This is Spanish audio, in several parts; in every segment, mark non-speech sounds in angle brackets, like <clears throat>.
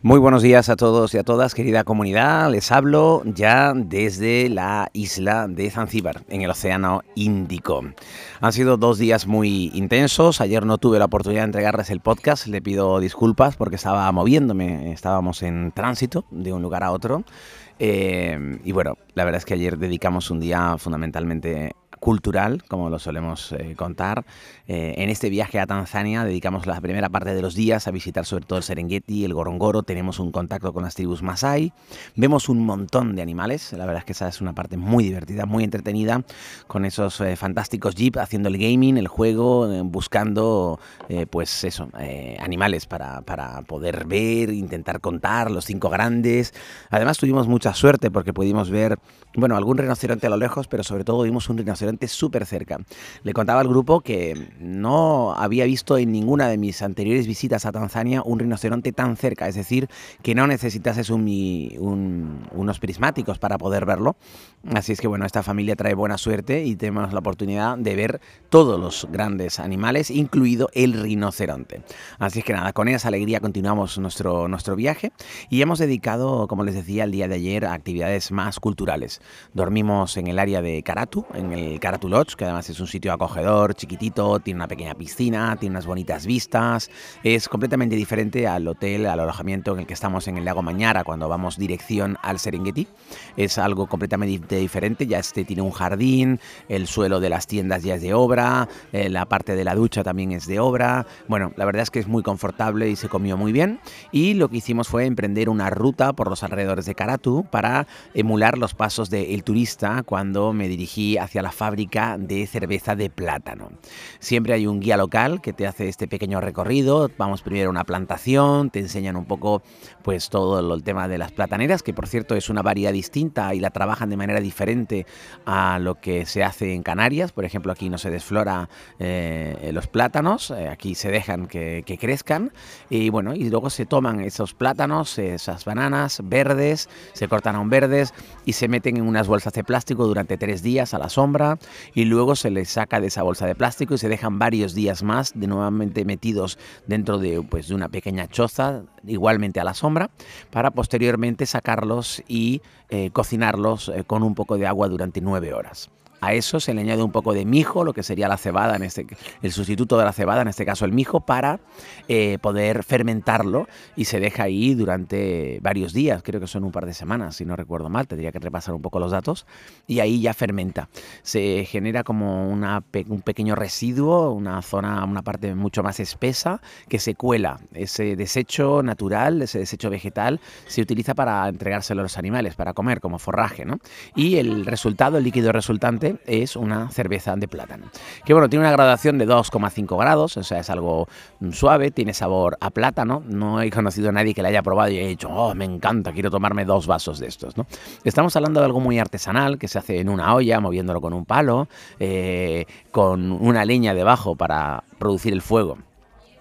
Muy buenos días a todos y a todas, querida comunidad. Les hablo ya desde la isla de Zanzíbar, en el Océano Índico. Han sido dos días muy intensos. Ayer no tuve la oportunidad de entregarles el podcast. Le pido disculpas porque estaba moviéndome. Estábamos en tránsito de un lugar a otro. Eh, y bueno, la verdad es que ayer dedicamos un día fundamentalmente cultural, como lo solemos eh, contar. Eh, en este viaje a Tanzania dedicamos la primera parte de los días a visitar sobre todo el Serengeti, el Gorongoro, tenemos un contacto con las tribus Masai, vemos un montón de animales, la verdad es que esa es una parte muy divertida, muy entretenida, con esos eh, fantásticos jeep haciendo el gaming, el juego, buscando pues eso, animales para, para poder ver, intentar contar, los cinco grandes. Además tuvimos mucha suerte porque pudimos ver, bueno, algún rinoceronte a lo lejos, pero sobre todo vimos un rinoceronte súper cerca. Le contaba al grupo que no había visto en ninguna de mis anteriores visitas a Tanzania un rinoceronte tan cerca, es decir, que no necesitases unos prismáticos para poder verlo. Así es que bueno, esta familia trae buena suerte y tenemos la oportunidad de ver todos los grandes animales, incluido el rinoceronte. Así es que nada, con esa alegría continuamos nuestro, nuestro viaje y hemos dedicado, como les decía, el día de ayer a actividades más culturales. Dormimos en el área de Karatu, en el Karatu Lodge, que además es un sitio acogedor, chiquitito, tiene una pequeña piscina, tiene unas bonitas vistas. Es completamente diferente al hotel, al alojamiento en el que estamos en el lago Mañara cuando vamos dirección al Serengeti. Es algo completamente diferente, ya este tiene un jardín, el suelo de las tiendas ya es de obra, eh, la parte de la ducha también es de obra. Bueno, la verdad es que es muy confortable y se comió muy bien. Y lo que hicimos fue emprender una ruta por los alrededores de Karatu para emular los pasos del turista cuando me dirigí hacia la fábrica de cerveza de plátano. Siempre hay un guía local que te hace este pequeño recorrido. Vamos primero a una plantación, te enseñan un poco pues todo el tema de las plataneras, que por cierto es una variedad distinta y la trabajan de manera diferente a lo que se hace en Canarias. Por ejemplo, aquí no se desflora eh, los plátanos, eh, aquí se dejan que, que, crezcan y bueno, y luego se toman esos plátanos, esas bananas verdes, se cortan aún verdes y se meten en unas bolsas de plástico durante tres días a la sombra y luego se les saca de esa bolsa de plástico y se dejan varios días más de nuevamente metidos dentro de, pues, de una pequeña choza, igualmente a la sombra, para posteriormente sacarlos y eh, cocinarlos eh, con un poco de agua durante nueve horas. A eso se le añade un poco de mijo, lo que sería la cebada, en este, el sustituto de la cebada, en este caso el mijo, para eh, poder fermentarlo y se deja ahí durante varios días, creo que son un par de semanas, si no recuerdo mal, tendría que repasar un poco los datos, y ahí ya fermenta. Se genera como una, un pequeño residuo, una zona, una parte mucho más espesa que se cuela. Ese desecho natural, ese desecho vegetal, se utiliza para entregárselo a los animales, para comer como forraje, ¿no? Y el resultado, el líquido resultante, es una cerveza de plátano. Que bueno, tiene una graduación de 2,5 grados, o sea, es algo suave, tiene sabor a plátano. No he conocido a nadie que la haya probado y haya dicho, oh, me encanta, quiero tomarme dos vasos de estos. ¿no? Estamos hablando de algo muy artesanal que se hace en una olla, moviéndolo con un palo, eh, con una leña debajo para producir el fuego.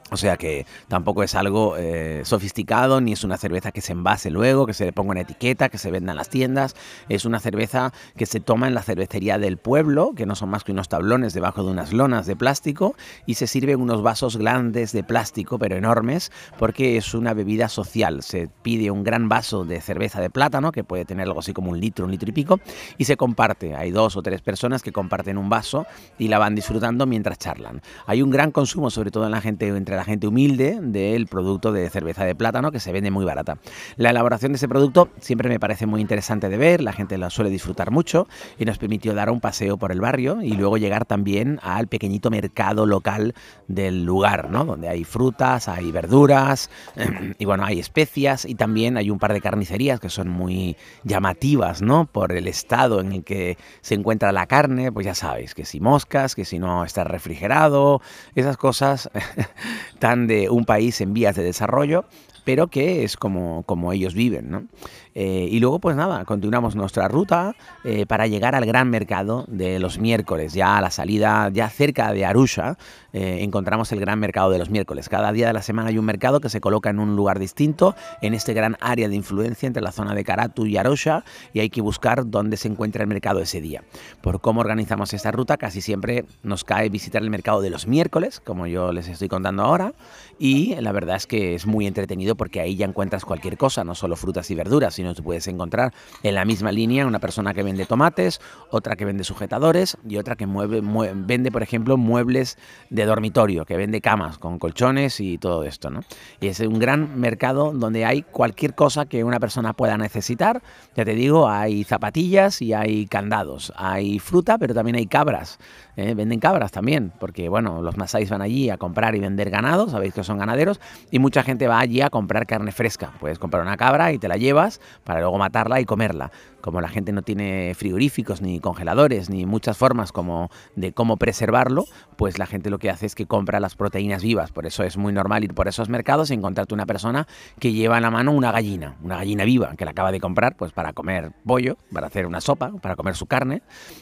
O sea que tampoco es algo eh, sofisticado, ni es una cerveza que se envase luego, que se le ponga una etiqueta, que se venda en las tiendas. Es una cerveza que se toma en la cervecería del pueblo, que no son más que unos tablones debajo de unas lonas de plástico, y se sirve en unos vasos grandes de plástico, pero enormes, porque es una bebida social. Se pide un gran vaso de cerveza de plátano, que puede tener algo así como un litro, un litro y pico, y se comparte. Hay dos o tres personas que comparten un vaso y la van disfrutando mientras charlan. Hay un gran consumo, sobre todo en la gente entre la gente humilde del producto de cerveza de plátano que se vende muy barata. La elaboración de ese producto siempre me parece muy interesante de ver, la gente la suele disfrutar mucho y nos permitió dar un paseo por el barrio y luego llegar también al pequeñito mercado local del lugar, ¿no? donde hay frutas, hay verduras <clears throat> y bueno, hay especias y también hay un par de carnicerías que son muy llamativas ¿no? por el estado en el que se encuentra la carne, pues ya sabéis, que si moscas, que si no está refrigerado, esas cosas <laughs> tan de un país en vías de desarrollo, pero que es como, como ellos viven. Eh, y luego, pues nada, continuamos nuestra ruta eh, para llegar al gran mercado de los miércoles, ya a la salida, ya cerca de Arusha, eh, encontramos el gran mercado de los miércoles. Cada día de la semana hay un mercado que se coloca en un lugar distinto, en este gran área de influencia entre la zona de Karatu y Arusha, y hay que buscar dónde se encuentra el mercado ese día. Por cómo organizamos esta ruta, casi siempre nos cae visitar el mercado de los miércoles, como yo les estoy contando ahora, y la verdad es que es muy entretenido porque ahí ya encuentras cualquier cosa, no solo frutas y verduras, sino puedes encontrar en la misma línea una persona que vende tomates, otra que vende sujetadores y otra que mueve, vende, por ejemplo, muebles de dormitorio, que vende camas con colchones y todo esto. ¿no? Y es un gran mercado donde hay cualquier cosa que una persona pueda necesitar. Ya te digo, hay zapatillas y hay candados, hay fruta, pero también hay cabras. ¿eh? Venden cabras también, porque bueno, los masáis van allí a comprar y vender ganado, sabéis que son ganaderos, y mucha gente va allí a comprar carne fresca. Puedes comprar una cabra y te la llevas para luego matarla y comerla como la gente no tiene frigoríficos ni congeladores ni muchas formas como de cómo preservarlo, pues la gente lo que hace es que compra las proteínas vivas. Por eso es muy normal ir por esos mercados y encontrarte una persona que lleva en la mano una gallina, una gallina viva que la acaba de comprar pues para comer pollo, para hacer una sopa, para comer su carne,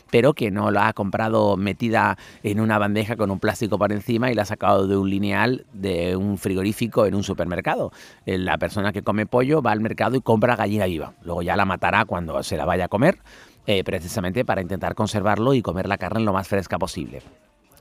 pero que no la ha comprado metida en una bandeja con un plástico por encima y la ha sacado de un lineal de un frigorífico en un supermercado. La persona que come pollo va al mercado y compra gallina viva. Luego ya la matará cuando se la vaya a comer, eh, precisamente para intentar conservarlo y comer la carne lo más fresca posible.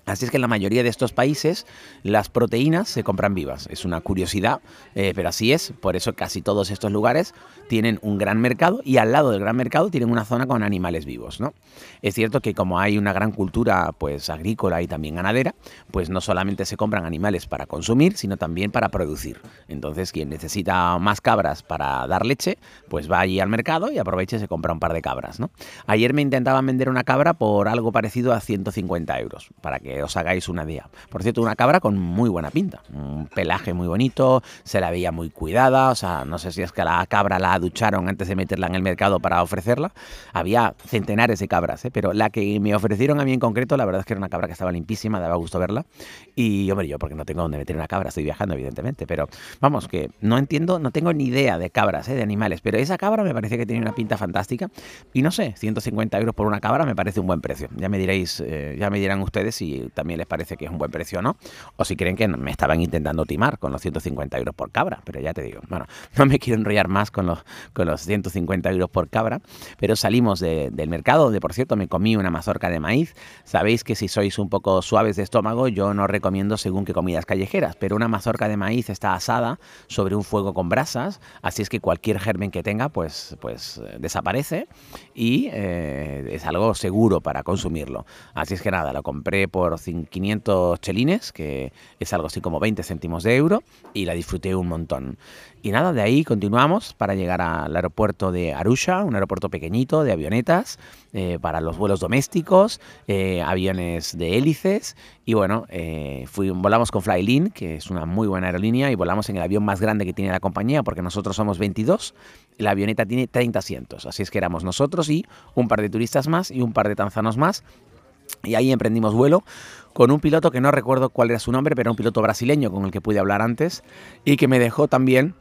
Así es que en la mayoría de estos países las proteínas se compran vivas. Es una curiosidad, eh, pero así es. Por eso casi todos estos lugares tienen un gran mercado y al lado del gran mercado tienen una zona con animales vivos. ¿no? Es cierto que como hay una gran cultura pues, agrícola y también ganadera, pues no solamente se compran animales para consumir, sino también para producir. Entonces quien necesita más cabras para dar leche, pues va allí al mercado y aprovecha y se compra un par de cabras. Ayer me intentaban vender una cabra por algo parecido a 150 euros, para que os hagáis una idea. Por cierto, una cabra con muy buena pinta, un pelaje muy bonito, se la veía muy cuidada, o sea, no sé si es que la cabra la ducharon antes de meterla en el mercado para ofrecerla. Había centenares de cabras, ¿eh? pero la que me ofrecieron a mí en concreto, la verdad es que era una cabra que estaba limpísima, daba gusto verla. Y hombre, yo porque no tengo dónde meter una cabra, estoy viajando evidentemente, pero vamos, que no entiendo, no tengo ni idea de cabras, ¿eh? de animales, pero esa cabra me parece que tiene una pinta fantástica y no sé, 150 euros por una cabra me parece un buen precio. Ya me diréis, eh, ya me dirán ustedes si también les parece que es un buen precio no, o si creen que me estaban intentando timar con los 150 euros por cabra, pero ya te digo, bueno, <laughs> no me quiero enrollar más con los, con los 150 euros por cabra, pero salimos del mercado, donde por cierto me comí una mazorca de maíz, sabéis que si sois un poco suaves de estómago, yo no recomiendo según qué comidas callejeras, pero una mazorca de maíz está asada sobre un fuego con brasas, así es que cualquier germen que tenga, pues, pues eh, desaparece y eh, es algo seguro para consumirlo. Así es que nada, lo compré por 500 chelines, que es algo así como 20 céntimos de euro, y la disfruté un montón. Y nada, de ahí continuamos para llegar al aeropuerto de Arusha, un aeropuerto pequeñito de avionetas eh, para los vuelos domésticos, eh, aviones de hélices. Y bueno, eh, volamos con Flylin, que es una muy buena aerolínea, y volamos en el avión más grande que tiene la compañía, porque nosotros somos 22. La avioneta tiene 30 asientos, así es que éramos nosotros y un par de turistas más y un par de tanzanos más. Y ahí emprendimos vuelo con un piloto que no recuerdo cuál era su nombre, pero un piloto brasileño con el que pude hablar antes y que me dejó también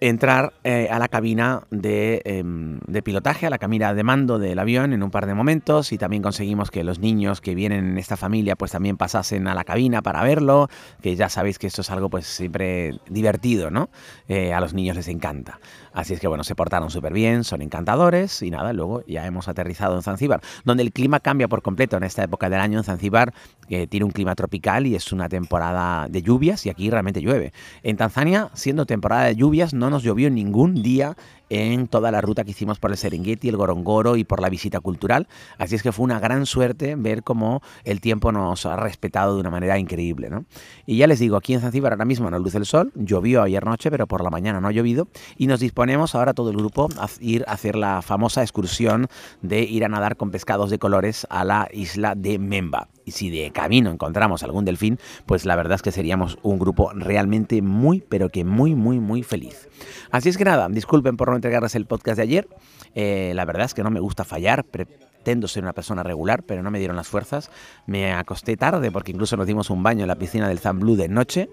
entrar eh, a la cabina em, de, pilotaje, a la cabina de mando del avión en un par de momentos y también conseguimos que los niños que vienen en esta familia pues también pasasen a la cabina para verlo, que ya sabéis que esto es algo pues siempre divertido, ¿no? Eh, a los niños les encanta. Así es que bueno, se portaron súper bien, son encantadores y nada, luego ya hemos aterrizado en Zanzíbar, donde el clima cambia por completo en esta época del año en Zanzíbar, que tiene un clima tropical y es una temporada de lluvias y aquí realmente llueve. En Tanzania, siendo temporada de lluvias, no nos llovió ningún día en toda la ruta que hicimos por el Serengeti, el Gorongoro y por la visita cultural. Así es que fue una gran suerte ver cómo el tiempo nos ha respetado de una manera increíble. ¿no? Y ya les digo, aquí en Zanzíbar ahora mismo no luce el sol, llovió ayer noche, pero por la mañana no ha llovido y nos disponemos ahora todo el grupo a ir a hacer la famosa excursión de ir a nadar con pescados de colores a la isla de Memba. Y si de camino encontramos algún delfín, pues la verdad es que seríamos un grupo realmente muy, pero que muy, muy, muy feliz. Así es que nada, disculpen por no entregarles el podcast de ayer. Eh, la verdad es que no me gusta fallar. Pretendo ser una persona regular, pero no me dieron las fuerzas. Me acosté tarde porque incluso nos dimos un baño en la piscina del Zan Blue de noche.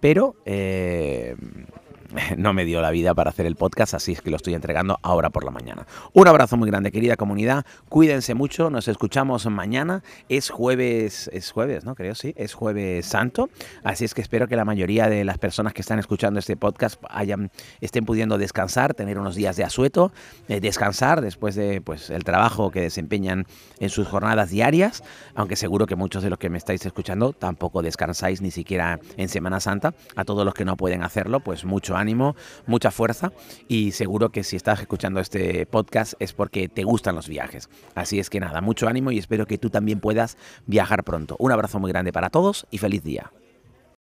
Pero eh, <laughs> no me dio la vida para hacer el podcast, así es que lo estoy entregando ahora por la mañana. Un abrazo muy grande, querida comunidad. Cuídense mucho, nos escuchamos mañana. Es jueves, es jueves, ¿no? Creo, sí, es jueves santo. Así es que espero que la mayoría de las personas que están escuchando este podcast estén pudiendo descansar, tener unos días de asueto, eh, descansar después de pues, el trabajo que desempeñan en sus jornadas diarias, aunque seguro que muchos de los que me estáis escuchando tampoco descansáis ni siquiera en Semana Santa. A todos los que no pueden hacerlo, pues mucho ánimo, mucha fuerza y seguro que si estás escuchando este podcast es porque te gustan los viajes. Así es que nada, mucho ánimo y espero que tú también puedas viajar pronto. Un abrazo muy grande para todos y feliz día.